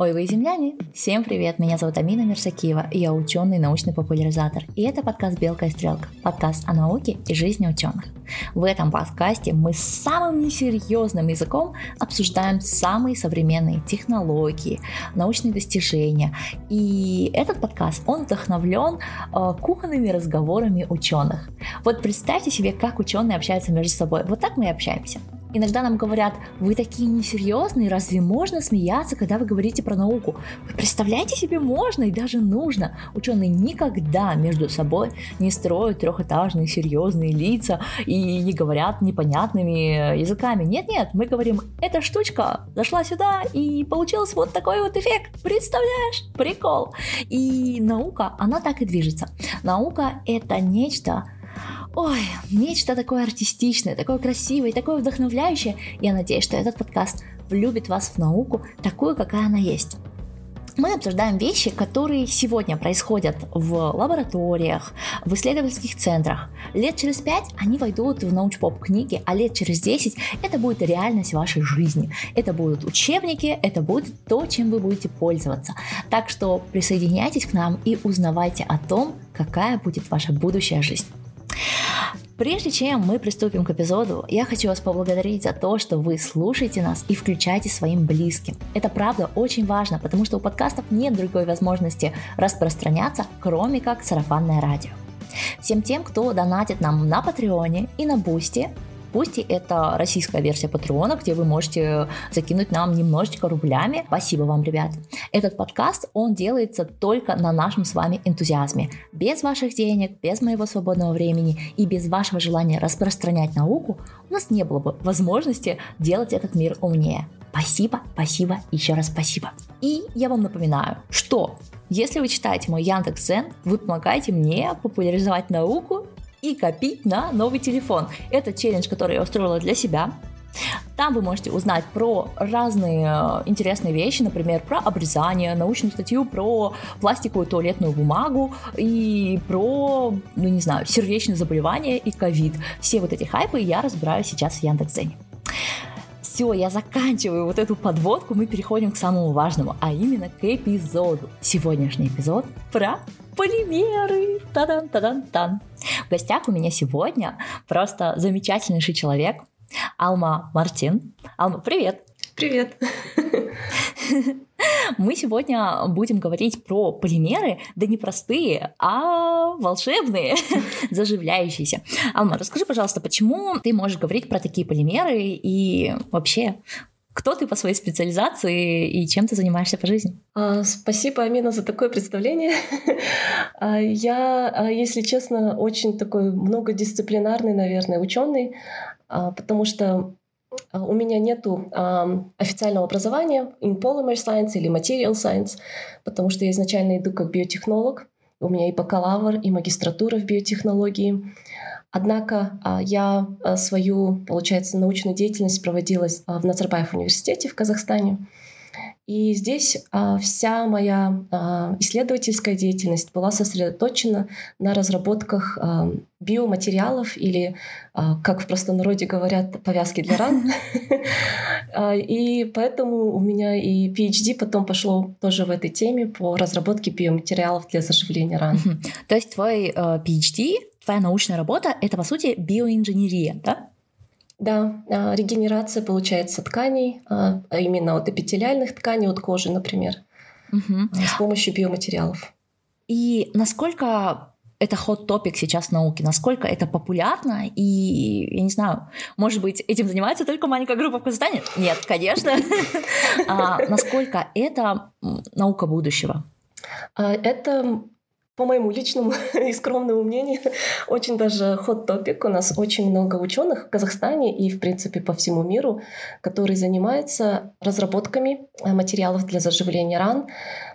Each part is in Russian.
Ой, вы земляне! Всем привет! Меня зовут Амина Мерсакиева, я ученый научный популяризатор. И это подкаст «Белка и стрелка», подкаст о науке и жизни ученых. В этом подкасте мы самым несерьезным языком обсуждаем самые современные технологии, научные достижения. И этот подкаст, он вдохновлен э, кухонными разговорами ученых. Вот представьте себе, как ученые общаются между собой. Вот так мы и общаемся. Иногда нам говорят, вы такие несерьезные, разве можно смеяться, когда вы говорите про науку? Вы представляете себе, можно и даже нужно. Ученые никогда между собой не строят трехэтажные серьезные лица и не говорят непонятными языками. Нет-нет, мы говорим, эта штучка зашла сюда и получился вот такой вот эффект. Представляешь? Прикол. И наука, она так и движется. Наука это нечто, Ой, нечто такое артистичное, такое красивое, такое вдохновляющее. Я надеюсь, что этот подкаст влюбит вас в науку такую, какая она есть. Мы обсуждаем вещи, которые сегодня происходят в лабораториях, в исследовательских центрах. Лет через пять они войдут в научпоп книги, а лет через десять это будет реальность вашей жизни. Это будут учебники, это будет то, чем вы будете пользоваться. Так что присоединяйтесь к нам и узнавайте о том, какая будет ваша будущая жизнь. Прежде чем мы приступим к эпизоду, я хочу вас поблагодарить за то, что вы слушаете нас и включаете своим близким. Это правда очень важно, потому что у подкастов нет другой возможности распространяться, кроме как сарафанное радио. Всем тем, кто донатит нам на Patreon е и на Boosty, Boosty это российская версия Patreon а, где вы можете закинуть нам немножечко рублями. Спасибо вам, ребят. Этот подкаст, он делается только на нашем с вами энтузиазме. Без ваших денег, без моего свободного времени и без вашего желания распространять науку у нас не было бы возможности делать этот мир умнее. Спасибо, спасибо, еще раз спасибо. И я вам напоминаю, что если вы читаете мой Яндекс.Зен, вы помогаете мне популяризовать науку и копить на новый телефон. Это челлендж, который я устроила для себя. Там вы можете узнать про разные э, интересные вещи, например, про обрезание, научную статью про пластиковую туалетную бумагу и про, ну не знаю, сердечные заболевания и ковид. Все вот эти хайпы я разбираю сейчас в Яндекс.Дзене. Все, я заканчиваю вот эту подводку, мы переходим к самому важному, а именно к эпизоду. Сегодняшний эпизод про полимеры. Тадан-тадан-тан. В гостях у меня сегодня просто замечательнейший человек, Алма Мартин. Алма, привет! Привет! Мы сегодня будем говорить про полимеры, да не простые, а волшебные, заживляющиеся. Алма, расскажи, пожалуйста, почему ты можешь говорить про такие полимеры и вообще кто ты по своей специализации и чем ты занимаешься по жизни? А, спасибо, Амина, за такое представление. А, я, а, если честно, очень такой многодисциплинарный, наверное, ученый, потому что у меня нет официального образования in polymer science или material science, потому что я изначально иду как биотехнолог. У меня и бакалавр, и магистратура в биотехнологии. Однако а, я а, свою, получается, научную деятельность проводила а, в Назарбаев университете в Казахстане. И здесь вся моя исследовательская деятельность была сосредоточена на разработках биоматериалов или, как в простонародье говорят, повязки для ран. И поэтому у меня и PhD потом пошло тоже в этой теме по разработке биоматериалов для заживления ран. То есть твой PhD твоя научная работа — это, по сути, биоинженерия, да? Да, а, регенерация, получается, тканей, а, а именно от эпителиальных тканей, от кожи, например, угу. с помощью биоматериалов. И насколько это ход топик сейчас в науке, насколько это популярно, и, я не знаю, может быть, этим занимается только маленькая группа в Казахстане? Нет, конечно. Насколько это наука будущего? Это по моему личному и скромному мнению, очень даже ход топик. У нас очень много ученых в Казахстане и, в принципе, по всему миру, которые занимаются разработками э, материалов для заживления ран,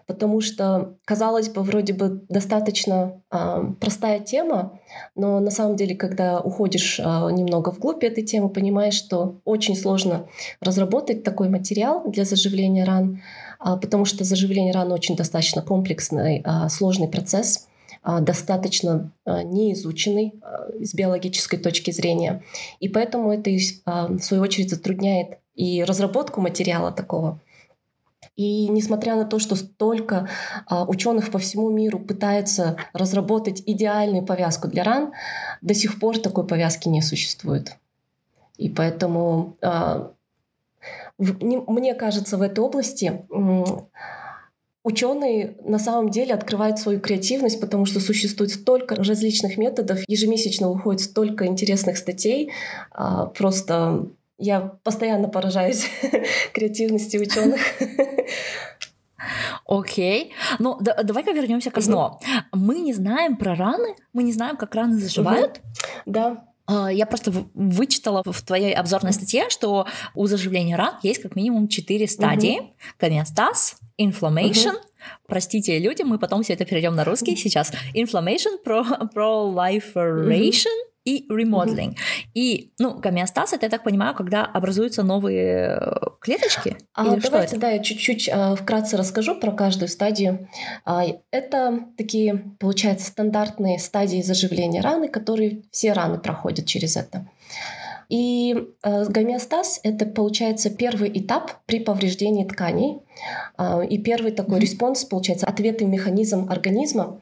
потому что, казалось бы, вроде бы достаточно э, простая тема, но на самом деле, когда уходишь э, немного вглубь этой темы, понимаешь, что очень сложно разработать такой материал для заживления ран, потому что заживление ран очень достаточно комплексный, а, сложный процесс, а, достаточно неизученный с биологической точки зрения. И поэтому это, в свою очередь, затрудняет и разработку материала такого. И несмотря на то, что столько а, ученых по всему миру пытаются разработать идеальную повязку для ран, до сих пор такой повязки не существует. И поэтому а, мне кажется, в этой области Ученые на самом деле открывают свою креативность, потому что существует столько различных методов, ежемесячно выходит столько интересных статей. А, просто я постоянно поражаюсь креативности ученых. Окей. Okay. Ну, да, давай-ка вернемся к ОСНО. Мы не знаем про раны, мы не знаем, как раны заживают. Да. А, я просто вычитала в твоей обзорной статье, что у заживления ран есть как минимум четыре стадии. Угу. Гомеостаз, inflammation, угу. простите, люди, мы потом все это перейдем на русский сейчас. Inflammation, proliferation, и ремоделинг. Mm-hmm. И, ну, гомеостаз, это, я так понимаю, когда образуются новые э, клеточки? А, давайте, да, я чуть-чуть а, вкратце расскажу про каждую стадию. А, это такие, получается, стандартные стадии заживления раны, которые все раны проходят через это. И э, гемостаз — это, получается, первый этап при повреждении тканей. Э, и первый такой mm-hmm. response, получается, ответный механизм организма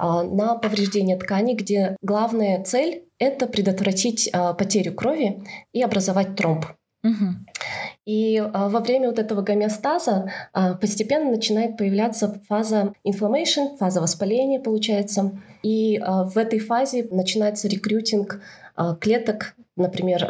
на повреждение ткани, где главная цель — это предотвратить а, потерю крови и образовать тромб. Угу. И а, во время вот этого гомеостаза постепенно начинает появляться фаза inflammation, фаза воспаления получается. И в этой фазе начинается рекрутинг клеток, например,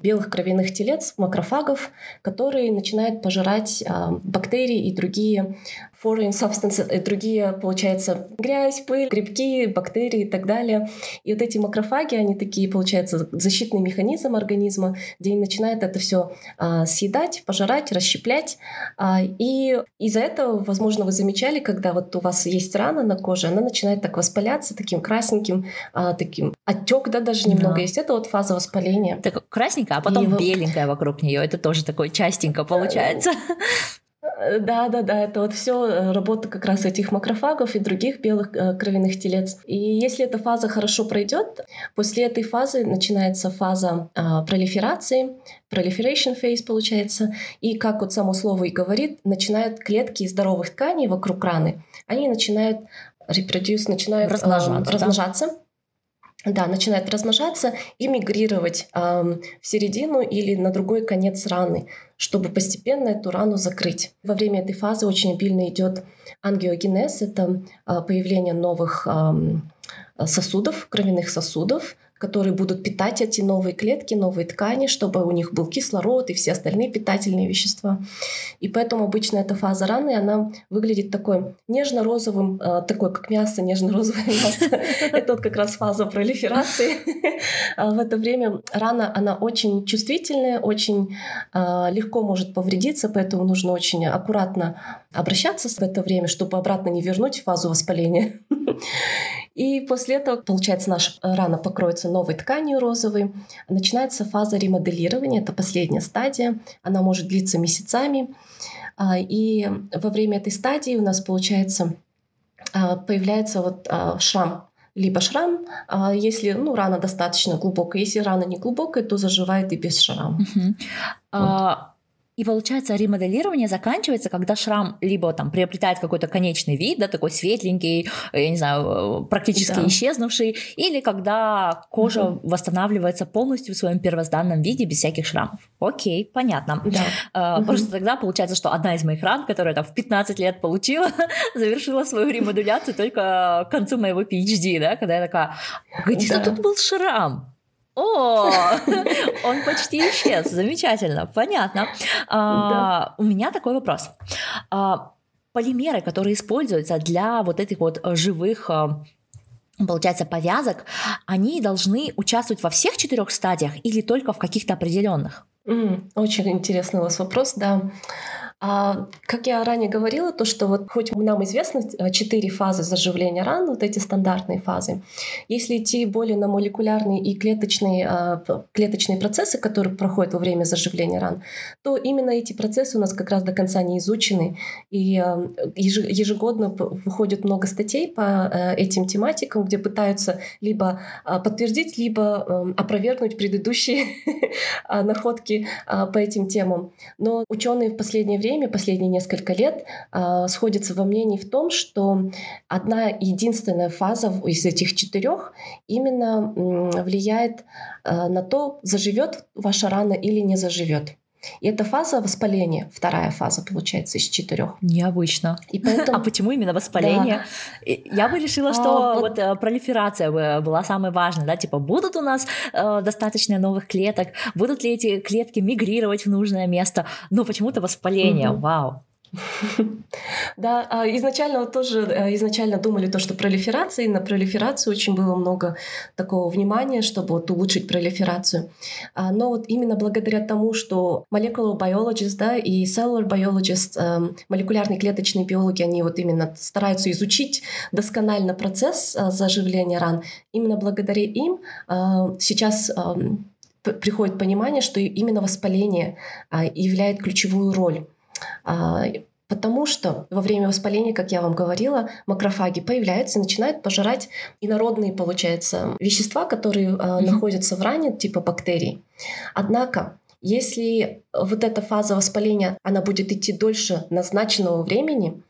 белых кровяных телец, макрофагов, которые начинают пожирать бактерии и другие foreign substances и другие, получается, грязь, пыль, грибки, бактерии и так далее. И вот эти макрофаги, они такие, получается, защитный механизм организма, где они начинают это все а, съедать, пожирать, расщеплять. А, и из-за этого, возможно, вы замечали, когда вот у вас есть рана на коже, она начинает так воспаляться, таким красненьким, а, таким отек, да, даже немного да. есть. Это вот фаза воспаления. Так красненькая, а потом и беленькая вокруг нее. Это тоже такое частенько получается. Да, да, да, это вот все э, работа как раз этих макрофагов и других белых э, кровяных телец. И если эта фаза хорошо пройдет, после этой фазы начинается фаза э, пролиферации, proliferation phase получается, и как вот само слово и говорит, начинают клетки здоровых тканей вокруг раны, они начинают reproduce, начинают размножаться. Э, размножаться. Да? Да, начинает размножаться и мигрировать э, в середину или на другой конец раны, чтобы постепенно эту рану закрыть. Во время этой фазы очень обильно идет ангиогенез, это э, появление новых э, сосудов, кровяных сосудов, которые будут питать эти новые клетки, новые ткани, чтобы у них был кислород и все остальные питательные вещества. И поэтому обычно эта фаза раны, она выглядит такой нежно-розовым, э, такой как мясо, нежно-розовое мясо. Это вот как раз фаза пролиферации. А в это время рана, она очень чувствительная, очень э, легко может повредиться, поэтому нужно очень аккуратно обращаться в это время, чтобы обратно не вернуть фазу воспаления. И после этого, получается, наша рана покроется новой тканью розовой. Начинается фаза ремоделирования, это последняя стадия. Она может длиться месяцами. А, и во время этой стадии у нас, получается, а, появляется вот а, шрам либо шрам, если ну, рана достаточно глубокая. Если рана не глубокая, то заживает и без шрама. Угу. Вот. А, и получается, ремоделирование заканчивается, когда шрам либо там приобретает какой-то конечный вид, да, такой светленький, я не знаю, практически да. исчезнувший, или когда кожа угу. восстанавливается полностью в своем первозданном виде без всяких шрамов. Окей, понятно. Да. А, угу. Просто тогда получается, что одна из моих ран, которая там в 15 лет получила, завершила свою ремодуляцию только к концу моего PhD, да, когда я такая, где-то да. тут был шрам. О, он почти исчез. Замечательно, понятно. А, у меня такой вопрос. А, полимеры, которые используются для вот этих вот живых а, получается, повязок, они должны участвовать во всех четырех стадиях или только в каких-то определенных? Mm, очень интересный у вас вопрос, да. А, как я ранее говорила, то что вот хоть нам известно э, четыре фазы заживления ран, вот эти стандартные фазы, если идти более на молекулярные и клеточные, а, клеточные процессы, которые проходят во время заживления ран, то именно эти процессы у нас как раз до конца не изучены. И а, ежегодно выходит много статей по э, этим тематикам, где пытаются либо а, подтвердить, либо эм, опровергнуть предыдущие находки по этим темам. Но ученые в последнее время время, последние несколько лет, а, сходятся во мнении в том, что одна единственная фаза из этих четырех именно влияет а, на то, заживет ваша рана или не заживет. И это фаза воспаления, вторая фаза получается из четырех. Необычно. И поэтому... А почему именно воспаление? Да. Я бы решила, что а, вот... вот э, пролиферация была самой важной, да, типа будут у нас э, достаточно новых клеток, будут ли эти клетки мигрировать в нужное место, но почему-то воспаление, угу. вау. Да, а изначально тоже э, изначально думали то, что пролиферация, и на пролиферацию очень было много такого внимания, чтобы вот улучшить пролиферацию. А, но вот именно благодаря тому, что molecular biologist да, и cellular biologist, эм, молекулярные клеточные биологи, они вот именно стараются изучить досконально процесс э, заживления ран, именно благодаря им э, сейчас эм, приходит понимание, что именно воспаление являет ключевую роль. А, потому что во время воспаления, как я вам говорила, макрофаги появляются и начинают пожирать инородные, получается, вещества, которые mm-hmm. находятся в ране, типа бактерий. Однако, если вот эта фаза воспаления, она будет идти дольше назначенного времени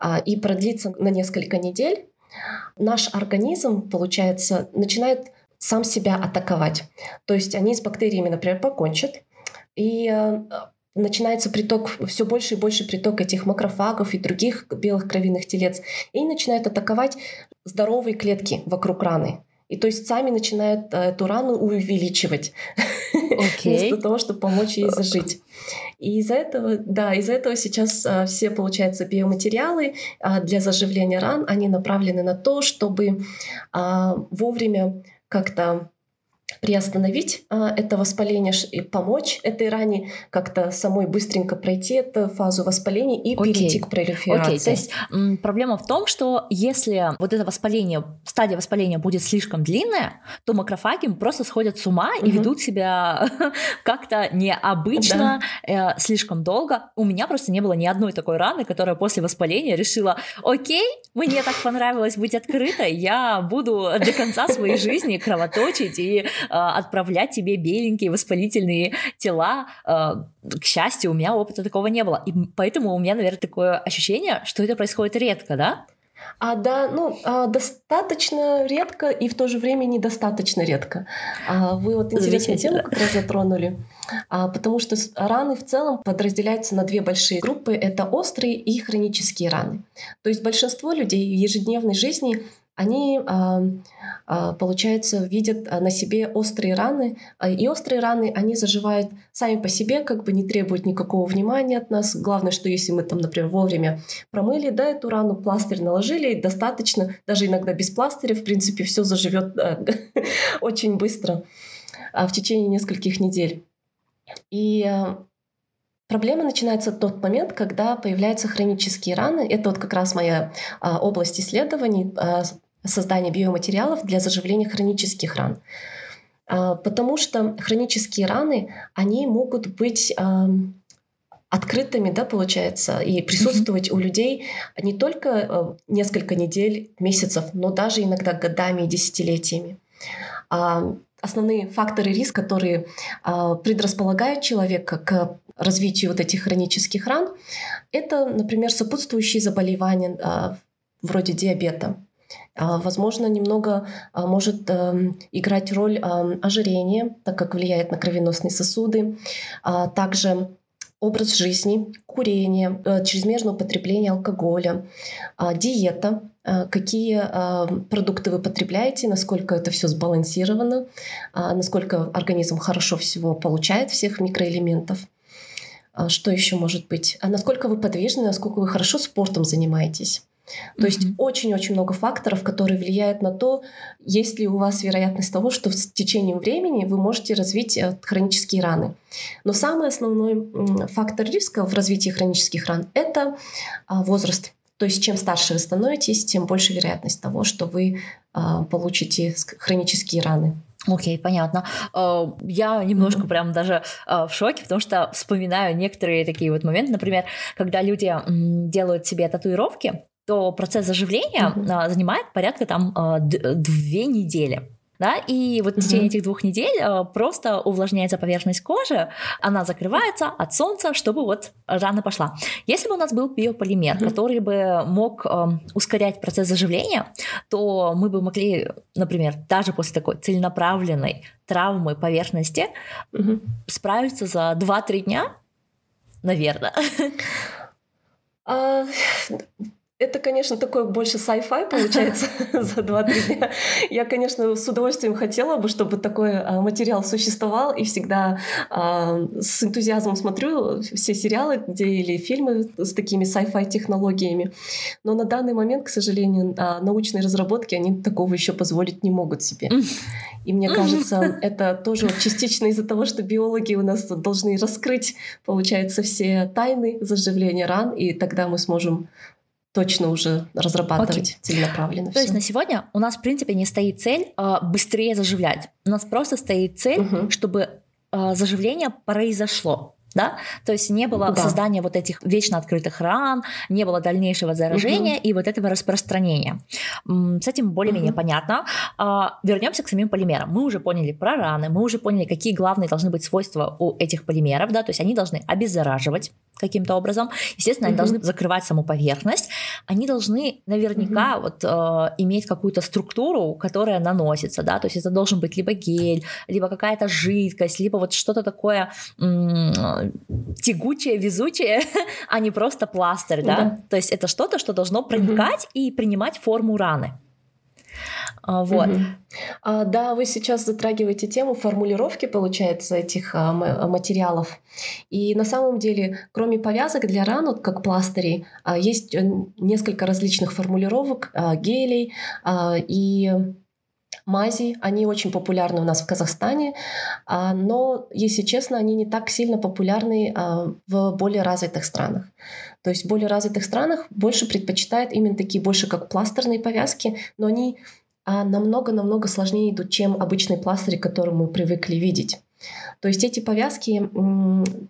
а, и продлиться на несколько недель, наш организм, получается, начинает сам себя атаковать. То есть они с бактериями, например, покончат, и начинается приток, все больше и больше приток этих макрофагов и других белых кровяных телец, и они начинают атаковать здоровые клетки вокруг раны. И то есть сами начинают э, эту рану увеличивать okay. вместо того, чтобы помочь ей зажить. И из-за этого, да, из-за этого сейчас а, все, получается, биоматериалы а, для заживления ран, они направлены на то, чтобы а, вовремя как-то приостановить а, это воспаление и помочь этой ране как-то самой быстренько пройти эту фазу воспаления и okay. перейти к пролиферации. Okay. То есть м, проблема в том, что если вот это воспаление, стадия воспаления будет слишком длинная, то макрофаги просто сходят с ума угу. и ведут себя как-то необычно, да. э, слишком долго. У меня просто не было ни одной такой раны, которая после воспаления решила, окей, мне так понравилось быть открытой, я буду до конца своей жизни кровоточить и отправлять тебе беленькие воспалительные тела. А, к счастью, у меня опыта такого не было. И поэтому у меня, наверное, такое ощущение, что это происходит редко, да? А, да, ну, а, достаточно редко и в то же время недостаточно редко. А, вы вот интересную тему как раз затронули, а, потому что раны в целом подразделяются на две большие группы. Это острые и хронические раны. То есть большинство людей в ежедневной жизни они, а, а, получается, видят а, на себе острые раны. И острые раны, они заживают сами по себе, как бы не требуют никакого внимания от нас. Главное, что если мы там, например, вовремя промыли, да, эту рану, пластырь наложили, достаточно, даже иногда без пластыря, в принципе, все заживет очень быстро в течение нескольких недель. И Проблема начинается в тот момент, когда появляются хронические раны. Это вот как раз моя а, область исследований, а, создания биоматериалов для заживления хронических ран. А, потому что хронические раны, они могут быть а, открытыми, да, получается, и присутствовать mm-hmm. у людей не только а, несколько недель, месяцев, но даже иногда годами и десятилетиями. Основные факторы риска, которые предрасполагают человека к развитию вот этих хронических ран, это, например, сопутствующие заболевания вроде диабета. А, возможно, немного а, может эм, играть роль ожирения, так как влияет на кровеносные сосуды. А, также образ жизни, курение, э, чрезмерное употребление алкоголя, диета, какие продукты вы потребляете, насколько это все сбалансировано, насколько организм хорошо всего получает, всех микроэлементов. Что еще может быть? Насколько вы подвижны, насколько вы хорошо спортом занимаетесь. То есть очень-очень много факторов, которые влияют на то, есть ли у вас вероятность того, что с течением времени вы можете развить э, хронические раны. Но самый основной фактор риска в развитии хронических ран — это а, возраст. То есть чем старше вы становитесь, тем больше вероятность того, что вы а, получите хронические раны. Окей, okay, понятно. Э, я немножко mm-hmm. прям даже в шоке, потому что вспоминаю некоторые такие вот моменты, например, когда люди делают себе татуировки, то процесс заживления mm-hmm. занимает порядка там две недели. да, и вот в течение этих двух недель э, просто увлажняется поверхность кожи, она закрывается от солнца, чтобы вот рана пошла. Если бы у нас был биополимер, который бы мог э, ускорять процесс заживления, то мы бы могли, например, даже после такой целенаправленной травмы поверхности справиться за 2-3 дня, наверное. Это, конечно, такой больше sci-fi получается за 2-3 дня. Я, конечно, с удовольствием хотела бы, чтобы такой а, материал существовал, и всегда а, с энтузиазмом смотрю все сериалы где, или фильмы с такими sci-fi технологиями. Но на данный момент, к сожалению, а, научные разработки, они такого еще позволить не могут себе. И мне кажется, это тоже частично из-за того, что биологи у нас должны раскрыть, получается, все тайны заживления ран, и тогда мы сможем точно уже разрабатывать okay. целенаправленно. То всё. есть на сегодня у нас, в принципе, не стоит цель э, быстрее заживлять. У нас просто стоит цель, угу. чтобы э, заживление произошло да, то есть не было да. создания вот этих вечно открытых ран, не было дальнейшего заражения угу. и вот этого распространения. С этим более-менее угу. понятно. А, вернемся к самим полимерам. Мы уже поняли про раны, мы уже поняли, какие главные должны быть свойства у этих полимеров, да, то есть они должны обеззараживать каким-то образом, естественно, угу. они должны закрывать саму поверхность, они должны наверняка угу. вот э, иметь какую-то структуру, которая наносится, да, то есть это должен быть либо гель, либо какая-то жидкость, либо вот что-то такое тягучее, везучее, а не просто пластырь, да? да. То есть это что-то, что должно проникать угу. и принимать форму раны. А, вот. Угу. А, да, вы сейчас затрагиваете тему формулировки, получается, этих а, материалов. И на самом деле, кроме повязок для ран, вот как пластырей, а, есть э, несколько различных формулировок, а, гелей а, и мази, они очень популярны у нас в Казахстане, а, но, если честно, они не так сильно популярны а, в более развитых странах. То есть в более развитых странах больше предпочитают именно такие больше как пластерные повязки, но они а, намного-намного сложнее идут, чем обычные пластыри, которые мы привыкли видеть. То есть эти повязки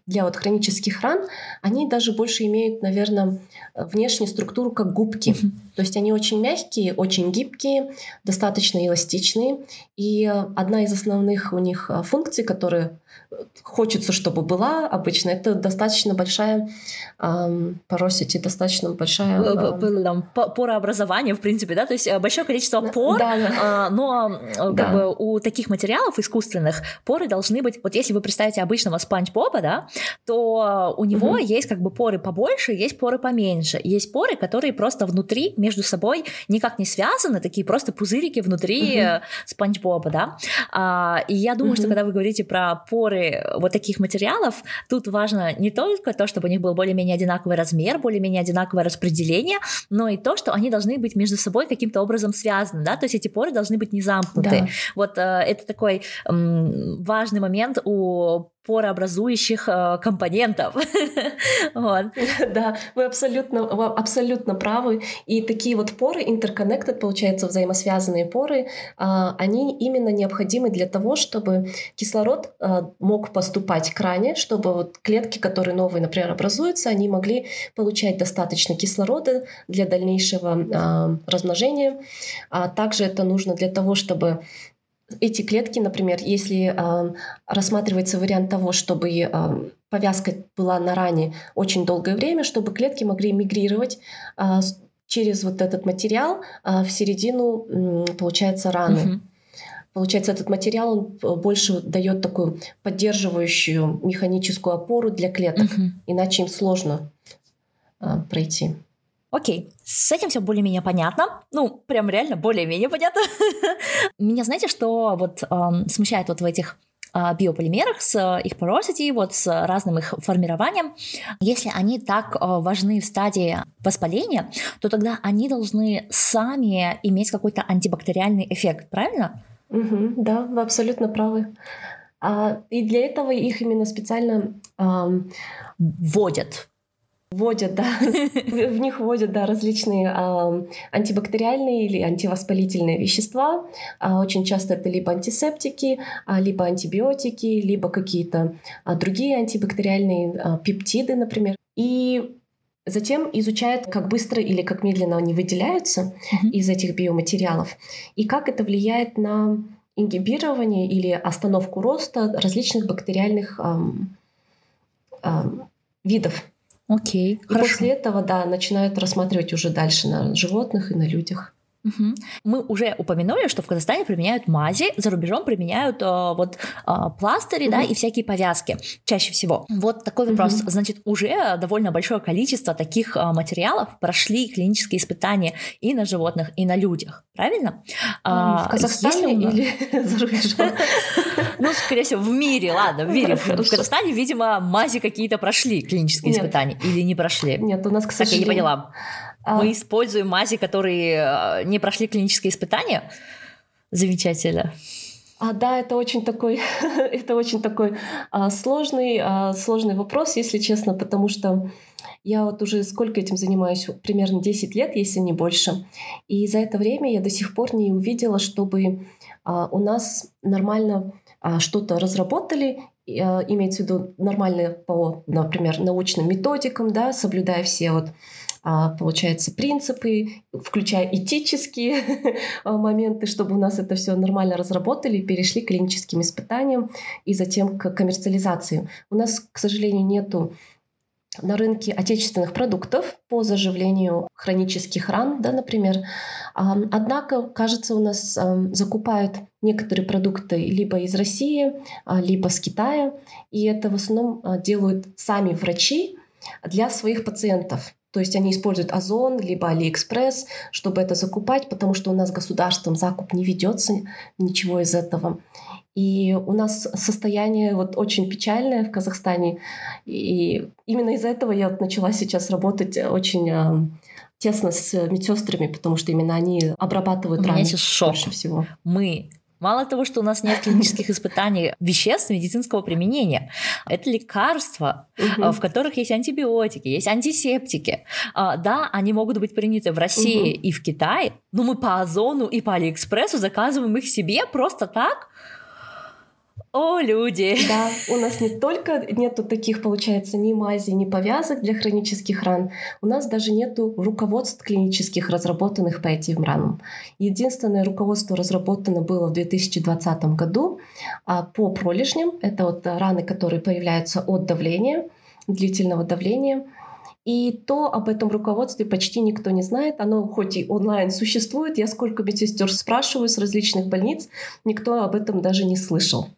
для вот хронических ран, они даже больше имеют, наверное, внешнюю структуру как губки. Mm-hmm. То есть они очень мягкие, очень гибкие, достаточно эластичные. И одна из основных у них а, функций, которые хочется, чтобы была обычно, это достаточно большая эм, поросити, достаточно большая... Эм... Порообразование, в принципе, да, то есть э, большое количество пор, да, да. Э, но э, как да. бы у таких материалов искусственных поры должны быть, вот если вы представите обычного спанч боба да, то у него угу. есть как бы поры побольше, есть поры поменьше, есть поры, которые просто внутри между собой никак не связаны, такие просто пузырики внутри угу. спанч боба да, а, и я думаю, угу. что когда вы говорите про поры вот таких материалов, тут важно не только то, чтобы у них был более-менее одинаковый размер, более-менее одинаковое распределение, но и то, что они должны быть между собой каким-то образом связаны, да, то есть эти поры должны быть не замкнуты. Да. Вот э, это такой э, важный момент у порообразующих э, компонентов. Да, вы абсолютно, абсолютно правы. И такие вот поры, interconnected, получается, взаимосвязанные поры, э, они именно необходимы для того, чтобы кислород э, мог поступать к ране, чтобы клетки, которые новые, например, образуются, они могли получать достаточно кислорода для дальнейшего э, размножения. А также это нужно для того, чтобы эти клетки, например, если э, рассматривается вариант того, чтобы э, повязка была на ране очень долгое время, чтобы клетки могли мигрировать э, через вот этот материал э, в середину, э, получается, раны. Получается, этот материал он больше дает такую поддерживающую механическую опору для клеток, mm-hmm. иначе им сложно э, пройти. Окей, с этим все более-менее понятно. Ну, прям реально более-менее понятно. Меня, знаете, что вот эм, смущает вот в этих а, биополимерах с их porosity, вот с разным их формированием, если они так а, важны в стадии воспаления, то тогда они должны сами иметь какой-то антибактериальный эффект, правильно? Угу, да, вы абсолютно правы. А, и для этого их именно специально эм, вводят Вводят, да, в них вводят, да, различные а, антибактериальные или антивоспалительные вещества. А, очень часто это либо антисептики, а, либо антибиотики, либо какие-то а, другие антибактериальные а, пептиды, например. И Затем изучают, как быстро или как медленно они выделяются mm-hmm. из этих биоматериалов и как это влияет на ингибирование или остановку роста различных бактериальных эм, эм, видов. Окей. И хорошо. после этого, да, начинают рассматривать уже дальше на животных и на людях. Угу. Мы уже упомянули, что в Казахстане применяют мази, за рубежом применяют э, вот э, пластыри, угу. да, и всякие повязки чаще всего. Вот такой вопрос. Угу. Значит, уже довольно большое количество таких э, материалов прошли клинические испытания и на животных, и на людях, правильно? В Казахстане или за рубежом? Ну, скорее всего, в мире, ладно, в мире. В Казахстане, видимо, мази какие-то прошли клинические испытания или не прошли? Нет, у нас, к сожалению... Так, я не поняла. А... Мы используем мази, которые э, не прошли клинические испытания. Замечательно. А, да, это очень такой, это очень такой а, сложный, а, сложный вопрос, если честно, потому что я вот уже сколько этим занимаюсь, примерно 10 лет, если не больше. И за это время я до сих пор не увидела, чтобы а, у нас нормально что-то разработали, а, имеется в виду нормально по, например, научным методикам, да, соблюдая все вот а, получается, принципы, включая этические моменты, чтобы у нас это все нормально разработали, перешли к клиническим испытаниям и затем к коммерциализации. У нас, к сожалению, нету на рынке отечественных продуктов по заживлению хронических ран, да, например. Однако, кажется, у нас закупают некоторые продукты либо из России, а, либо с Китая, и это в основном а, делают сами врачи для своих пациентов. То есть они используют Озон, либо Алиэкспресс, чтобы это закупать, потому что у нас государством закуп не ведется, ничего из этого. И у нас состояние вот очень печальное в Казахстане. И именно из-за этого я вот начала сейчас работать очень а, тесно с медсестрами, потому что именно они обрабатывают у раны меня сейчас шок. больше всего. Мы Мало того, что у нас нет клинических испытаний веществ медицинского применения, это лекарства, угу. в которых есть антибиотики, есть антисептики. А, да, они могут быть приняты в России угу. и в Китае, но мы по Озону и по Алиэкспрессу заказываем их себе просто так, о, люди! Да, у нас не только нету таких, получается, ни мази, ни повязок для хронических ран, у нас даже нету руководств клинических, разработанных по этим ранам. Единственное руководство разработано было в 2020 году а по пролежням. Это вот раны, которые появляются от давления, длительного давления. И то об этом руководстве почти никто не знает. Оно хоть и онлайн существует, я сколько медсестер спрашиваю с различных больниц, никто об этом даже не слышал.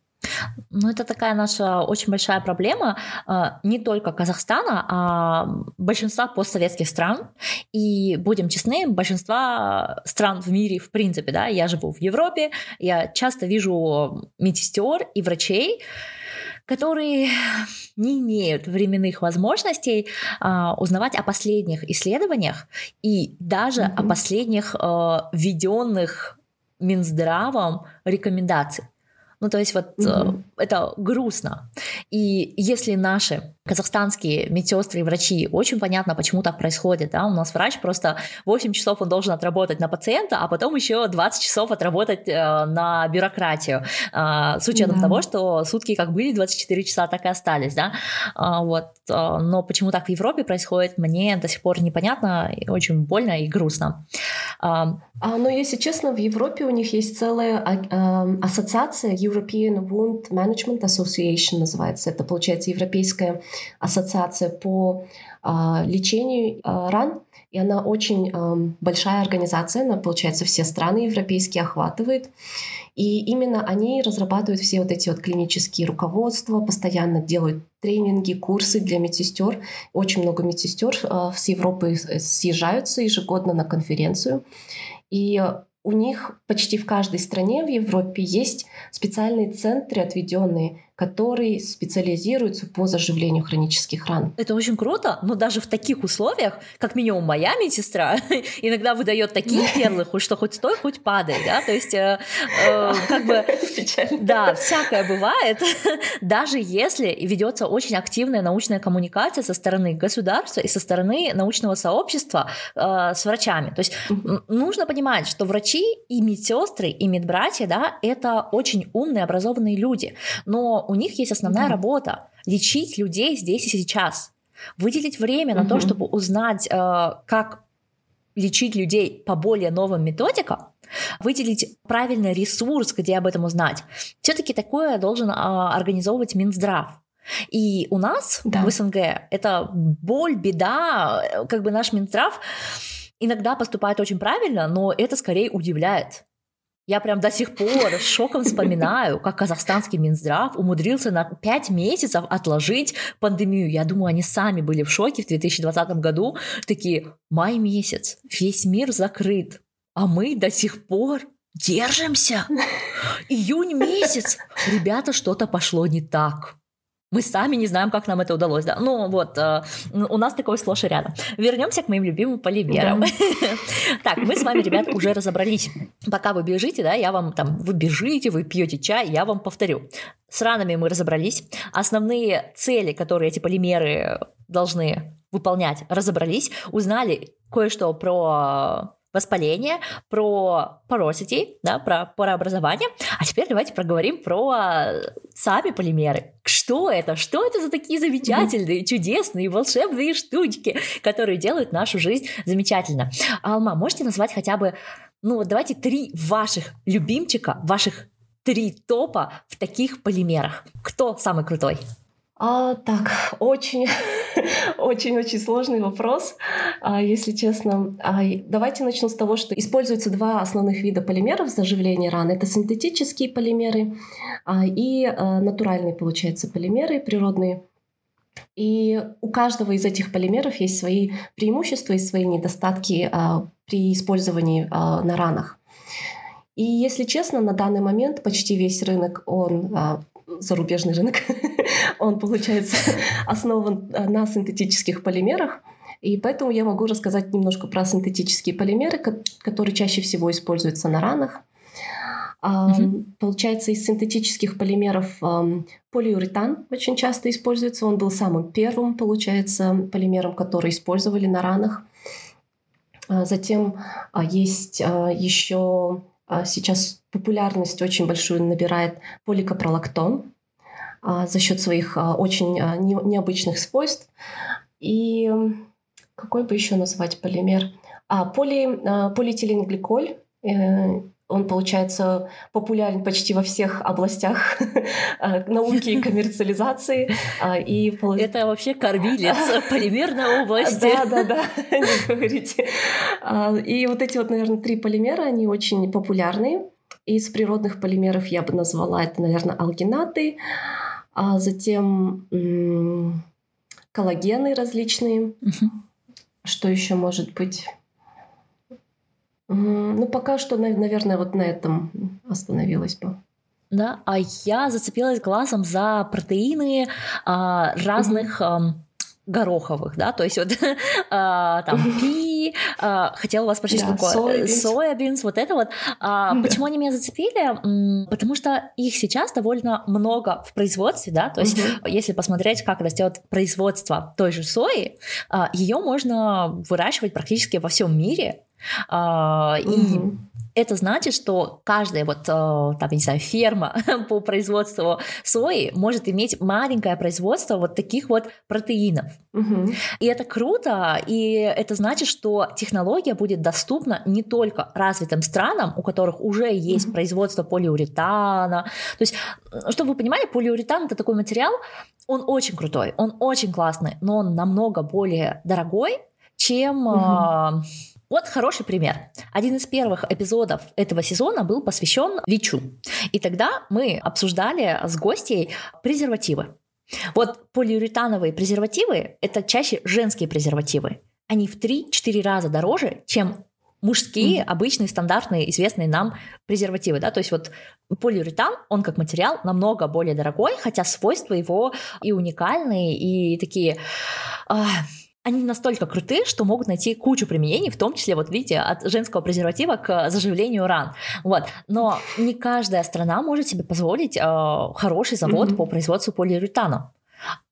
Ну, это такая наша очень большая проблема а, не только Казахстана, а большинства постсоветских стран. И, будем честны, большинства стран в мире, в принципе, да, я живу в Европе, я часто вижу медсестер и врачей, которые не имеют временных возможностей а, узнавать о последних исследованиях и даже mm-hmm. о последних а, введенных Минздравом рекомендаций. Ну, то есть вот mm-hmm. это грустно. И если наши казахстанские медсестры и врачи, очень понятно, почему так происходит, да, у нас врач просто 8 часов он должен отработать на пациента, а потом еще 20 часов отработать э, на бюрократию, э, с учетом да. того, что сутки как были 24 часа, так и остались, да, э, вот, э, но почему так в Европе происходит, мне до сих пор непонятно, очень больно и грустно. Э, а, но если честно, в Европе у них есть целая э, ассоциация European Wound Management Association называется. Это, получается, европейская ассоциация по а, лечению а, ран. И она очень а, большая организация, она, получается, все страны европейские охватывает. И именно они разрабатывают все вот эти вот клинические руководства, постоянно делают тренинги, курсы для медсестер. Очень много медсестер с Европы съезжаются ежегодно на конференцию. И у них почти в каждой стране в Европе есть специальные центры, отведенные который специализируется по заживлению хронических ран. Это очень круто, но даже в таких условиях, как минимум моя медсестра иногда выдает такие перлы, что хоть стой, хоть падай, да, то есть э, э, как бы, да, всякое бывает, даже если ведется очень активная научная коммуникация со стороны государства и со стороны научного сообщества э, с врачами, то есть нужно понимать, что врачи и медсестры и медбратья, да, это очень умные, образованные люди, но у них есть основная да. работа — лечить людей здесь и сейчас. Выделить время угу. на то, чтобы узнать, э, как лечить людей по более новым методикам, выделить правильный ресурс, где об этом узнать. Все-таки такое должен а, организовывать Минздрав. И у нас да. в СНГ это боль, беда, как бы наш Минздрав иногда поступает очень правильно, но это скорее удивляет. Я прям до сих пор с шоком вспоминаю, как казахстанский Минздрав умудрился на 5 месяцев отложить пандемию. Я думаю, они сами были в шоке в 2020 году. Такие, май месяц, весь мир закрыт, а мы до сих пор держимся. Июнь месяц, ребята, что-то пошло не так. Мы сами не знаем, как нам это удалось. Да? Ну вот, э, у нас такое сплошь и рядом. Вернемся к моим любимым полимерам. Так, мы с вами, ребят, уже разобрались. Пока вы бежите, да, я вам там, вы бежите, вы пьете чай, я вам повторю. С ранами мы разобрались. Основные цели, которые эти полимеры должны выполнять, разобрались. Узнали кое-что про воспаление, про porosity, да, про порообразование. А теперь давайте проговорим про сами полимеры. Что это? Что это за такие замечательные, чудесные, волшебные штучки, которые делают нашу жизнь замечательно? Алма, можете назвать хотя бы, ну вот давайте три ваших любимчика, ваших три топа в таких полимерах. Кто самый крутой? А, так, очень, очень-очень сложный вопрос, а, если честно. А, давайте начну с того, что используются два основных вида полимеров заживления ран. Это синтетические полимеры а, и а, натуральные, получается, полимеры природные. И у каждого из этих полимеров есть свои преимущества и свои недостатки а, при использовании а, на ранах. И если честно, на данный момент почти весь рынок, он а, зарубежный рынок, он, получается, основан э, на синтетических полимерах. И поэтому я могу рассказать немножко про синтетические полимеры, которые чаще всего используются на ранах. Uh-huh. Получается, из синтетических полимеров полиуретан очень часто используется. Он был самым первым, получается, полимером, который использовали на ранах. А затем а, есть а, еще сейчас популярность очень большую набирает поликопролактон за счет своих очень необычных свойств. И какой бы еще назвать полимер? А, поли, полиэтиленгликоль э, он, получается, популярен почти во всех областях науки и коммерциализации. И... Это вообще кормилец полимерной области. Да, да, да, не говорите. И вот эти вот, наверное, три полимера, они очень популярные. Из природных полимеров я бы назвала это, наверное, алгинаты, а затем коллагены различные. Что еще может быть? Ну, пока что, наверное, вот на этом остановилась бы. Да, а я зацепилась глазом за протеины а, разных а, гороховых, да, то есть вот а, там пи, а, хотела вас спросить, да, такое, соябинс, вот это вот. А, да. Почему они меня зацепили? Потому что их сейчас довольно много в производстве, да, то есть угу. если посмотреть, как растет производство той же сои, а, ее можно выращивать практически во всем мире, Угу. И это значит, что каждая вот, э, там, не знаю, ферма по производству сои может иметь маленькое производство вот таких вот протеинов. Угу. И это круто, и это значит, что технология будет доступна не только развитым странам, у которых уже есть угу. производство полиуретана. То есть, чтобы вы понимали, полиуретан это такой материал, он очень крутой, он очень классный, но он намного более дорогой, чем угу. Вот хороший пример. Один из первых эпизодов этого сезона был посвящен ВИЧу. И тогда мы обсуждали с гостей презервативы. Вот полиуретановые презервативы – это чаще женские презервативы. Они в 3-4 раза дороже, чем мужские, mm. обычные, стандартные, известные нам презервативы, да, то есть вот полиуретан, он как материал намного более дорогой, хотя свойства его и уникальные, и такие а, они настолько крутые, что могут найти кучу применений, в том числе, вот видите, от женского презерватива к заживлению ран. Вот. Но не каждая страна может себе позволить э, хороший завод mm-hmm. по производству полиуретана.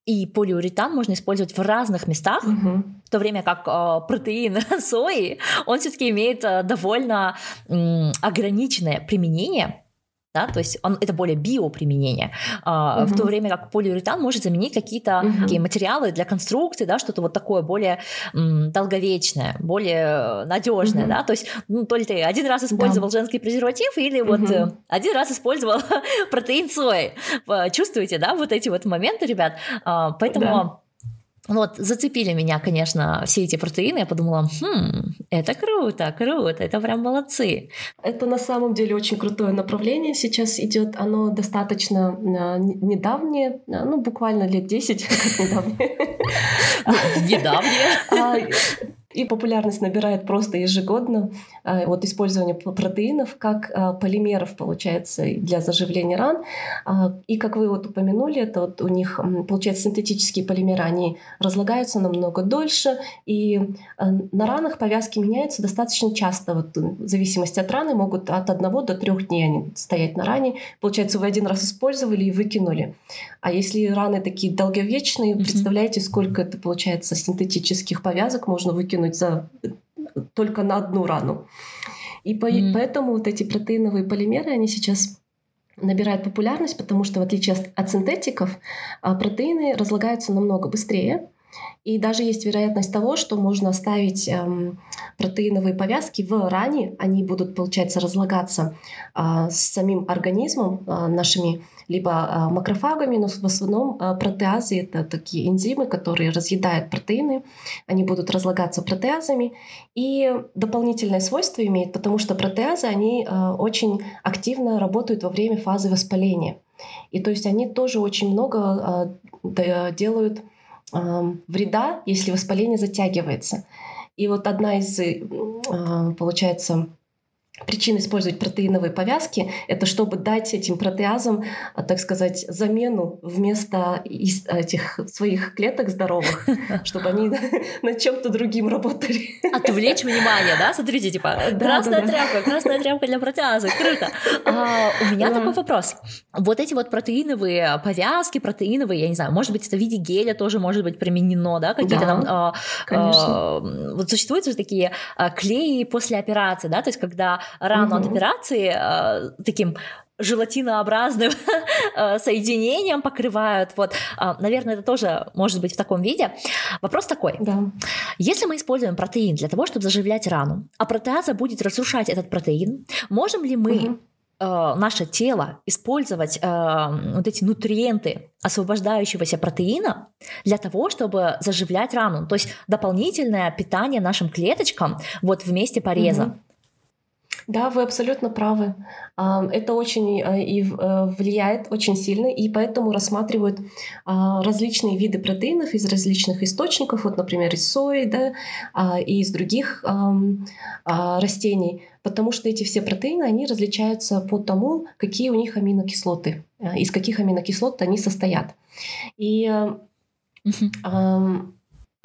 И полиуретан можно использовать в разных местах, угу. в то время как э, протеин сои, он все-таки имеет э, довольно э, ограниченное применение да, то есть он, это более биоприменение, uh-huh. в то время как полиуретан может заменить какие-то uh-huh. такие материалы для конструкции, да, что-то вот такое более м, долговечное, более надежное, uh-huh. да, то есть ну, то ли ты один раз использовал да. женский презерватив или uh-huh. вот э, один раз использовал протеин сои, чувствуете, да, вот эти вот моменты, ребят, а, поэтому... Да вот, зацепили меня, конечно, все эти протеины. Я подумала, хм, это круто, круто, это прям молодцы. Это на самом деле очень крутое направление сейчас идет. Оно достаточно а, недавнее, а, ну, буквально лет 10, как недавнее. Ну, недавнее. И популярность набирает просто ежегодно а, вот использование протеинов как а, полимеров, получается, для заживления ран. А, и как вы вот упомянули, это вот у них, получается, синтетические полимеры, они разлагаются намного дольше, и на ранах повязки меняются достаточно часто. Вот в зависимости от раны могут от одного до трех дней они стоять на ране. Получается, вы один раз использовали и выкинули. А если раны такие долговечные, mm-hmm. представляете, сколько это получается синтетических повязок можно выкинуть выкинуть за, только на одну рану. И по, mm. поэтому вот эти протеиновые полимеры, они сейчас набирают популярность, потому что в отличие от синтетиков, а, протеины разлагаются намного быстрее, и даже есть вероятность того, что можно оставить эм, протеиновые повязки в ране, они будут, получается, разлагаться э, с самим организмом, э, нашими либо э, макрофагами, но в основном э, протеазы — это такие энзимы, которые разъедают протеины, они будут разлагаться протеазами, и дополнительное свойство имеют, потому что протеазы, они э, очень активно работают во время фазы воспаления. И то есть они тоже очень много э, делают вреда, если воспаление затягивается. И вот одна из, э, получается, Причина использовать протеиновые повязки – это чтобы дать этим протеазам, а, так сказать, замену вместо этих своих клеток здоровых, чтобы они на чем-то другим работали. Отвлечь внимание, да? Смотрите, типа, красная тряпка, красная тряпка для протеаза, круто. А, у меня такой вопрос. Вот эти вот протеиновые повязки, протеиновые, я не знаю, может быть, это в виде геля тоже может быть применено, да? Какие-то там… А, конечно. Вот существуют же такие клеи после операции, да? То есть когда рану угу. от операции э, таким желатинообразным э, соединением покрывают. Вот, э, наверное, это тоже может быть в таком виде. Вопрос такой. Да. Если мы используем протеин для того, чтобы заживлять рану, а протеаза будет разрушать этот протеин, можем ли мы угу. наше тело использовать вот эти нутриенты освобождающегося протеина для того, чтобы заживлять рану. То есть дополнительное питание нашим клеточкам вот в месте пореза. Угу. Да, вы абсолютно правы. Это очень э, и э, влияет очень сильно, и поэтому рассматривают а, различные виды протеинов из различных источников, вот, например, из сои, да, а, и из других а, растений, потому что эти все протеины, они различаются по тому, какие у них аминокислоты, э, из каких аминокислот они состоят. И uh-huh.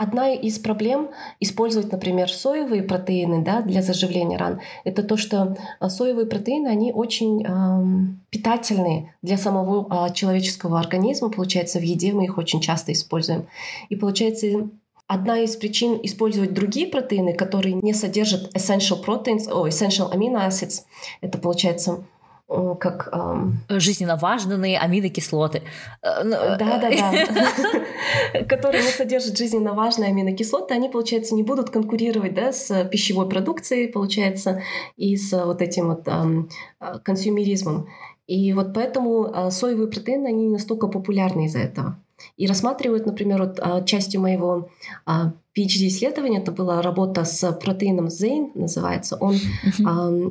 Одна из проблем использовать, например, соевые протеины да, для заживления ран, это то, что а, соевые протеины, они очень э, питательные для самого э, человеческого организма. Получается, в еде мы их очень часто используем. И получается, Одна из причин использовать другие протеины, которые не содержат essential proteins, о, essential amino acids, это получается как... Эм... Жизненно важные аминокислоты. Да-да-да. Э, которые не содержат жизненно важные аминокислоты, они, получается, не будут конкурировать да, с пищевой продукцией, получается, и с вот этим вот эм, консюмеризмом. И вот поэтому соевые протеины, они не настолько популярны из-за этого. И рассматривают, например, вот частью моего PhD-исследование, это была работа с протеином Зейн, называется. Он,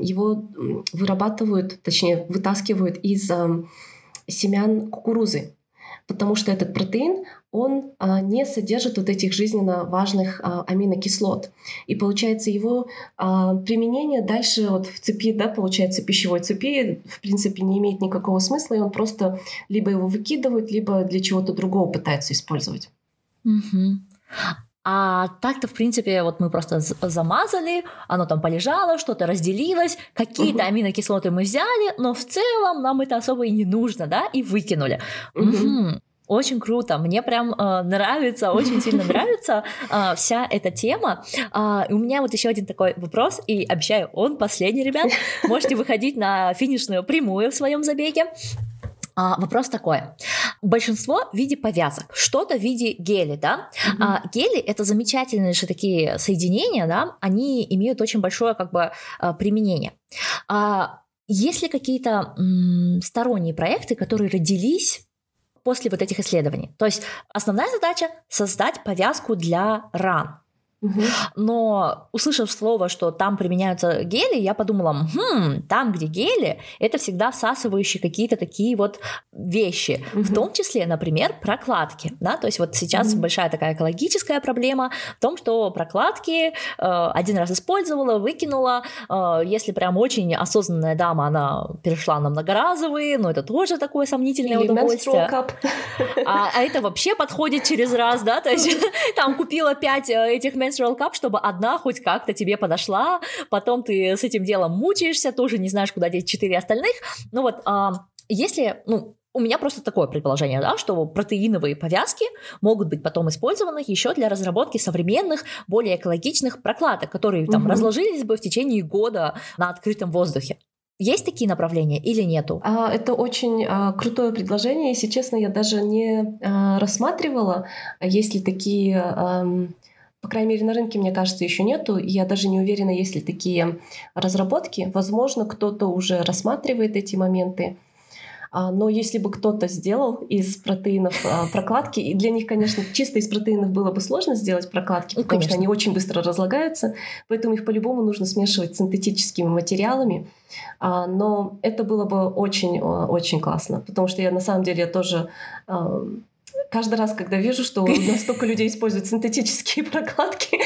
его вырабатывают, точнее, вытаскивают из семян кукурузы потому что этот протеин, он а, не содержит вот этих жизненно важных а, аминокислот. И получается его а, применение дальше вот в цепи, да, получается пищевой цепи, в принципе не имеет никакого смысла, и он просто либо его выкидывает, либо для чего-то другого пытается использовать. Угу. А так-то, в принципе, вот мы просто замазали, оно там полежало, что-то разделилось, какие-то угу. аминокислоты мы взяли, но в целом нам это особо и не нужно, да, и выкинули. Угу. Угу. очень круто. Мне прям э, нравится, очень сильно нравится э, вся эта тема. Э, у меня вот еще один такой вопрос, и обещаю, он последний, ребят. Можете выходить на финишную прямую в своем забеге. А, вопрос такой. Большинство в виде повязок, что-то в виде гели, да? Mm-hmm. А, гели это замечательные же такие соединения, да? Они имеют очень большое как бы а, применение. А, есть ли какие-то м, сторонние проекты, которые родились после вот этих исследований? То есть основная задача создать повязку для ран. Но услышав слово, что там применяются гели, я подумала, хм, там, где гели, это всегда всасывающие какие-то такие вот вещи, угу. в том числе, например, прокладки, да, то есть вот сейчас угу. большая такая экологическая проблема в том, что прокладки э, один раз использовала, выкинула, э, если прям очень осознанная дама, она перешла на многоразовые, но это тоже такое сомнительное Или удовольствие. А, а это вообще подходит через раз, да, то есть там купила пять э, этих menstrual cup, чтобы одна хоть как-то тебе подошла, потом ты с этим делом мучаешься, тоже не знаешь, куда деть четыре остальных. Ну вот, а, если, ну, у меня просто такое предположение, да, что протеиновые повязки могут быть потом использованы еще для разработки современных, более экологичных прокладок, которые там угу. разложились бы в течение года на открытом воздухе. Есть такие направления или нету? А, это очень а, крутое предложение. Если честно, я даже не а, рассматривала, есть ли такие по крайней мере, на рынке, мне кажется, еще нету. Я даже не уверена, есть ли такие разработки. Возможно, кто-то уже рассматривает эти моменты. А, но если бы кто-то сделал из протеинов а, прокладки, и для них, конечно, чисто из протеинов было бы сложно сделать прокладки, ну, потому конечно. что они очень быстро разлагаются, поэтому их по-любому нужно смешивать с синтетическими материалами. А, но это было бы очень-очень классно, потому что я на самом деле тоже каждый раз, когда вижу, что настолько людей используют синтетические прокладки,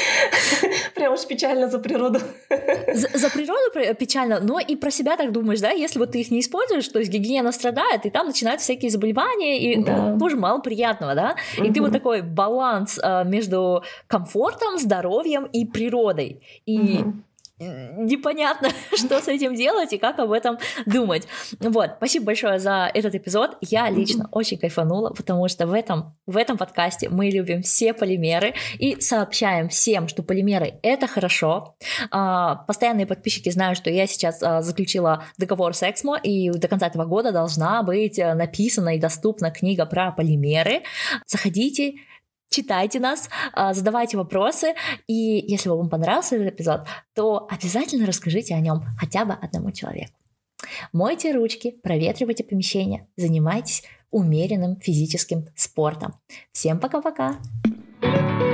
прям уж печально за природу. За, за природу печально, но и про себя так думаешь, да, если вот ты их не используешь, то есть гигиена страдает, и там начинаются всякие заболевания, и да. ну, тоже мало приятного, да, и угу. ты вот такой баланс а, между комфортом, здоровьем и природой, и угу непонятно, что с этим делать и как об этом думать. Вот, спасибо большое за этот эпизод. Я лично очень кайфанула, потому что в этом, в этом подкасте мы любим все полимеры и сообщаем всем, что полимеры — это хорошо. А, постоянные подписчики знают, что я сейчас а, заключила договор с Эксмо, и до конца этого года должна быть э, написана и доступна книга про полимеры. Заходите, читайте нас, а, задавайте вопросы, и если вам понравился этот эпизод, то обязательно расскажите о нем хотя бы одному человеку. Мойте ручки, проветривайте помещение, занимайтесь умеренным физическим спортом. Всем пока-пока! thank you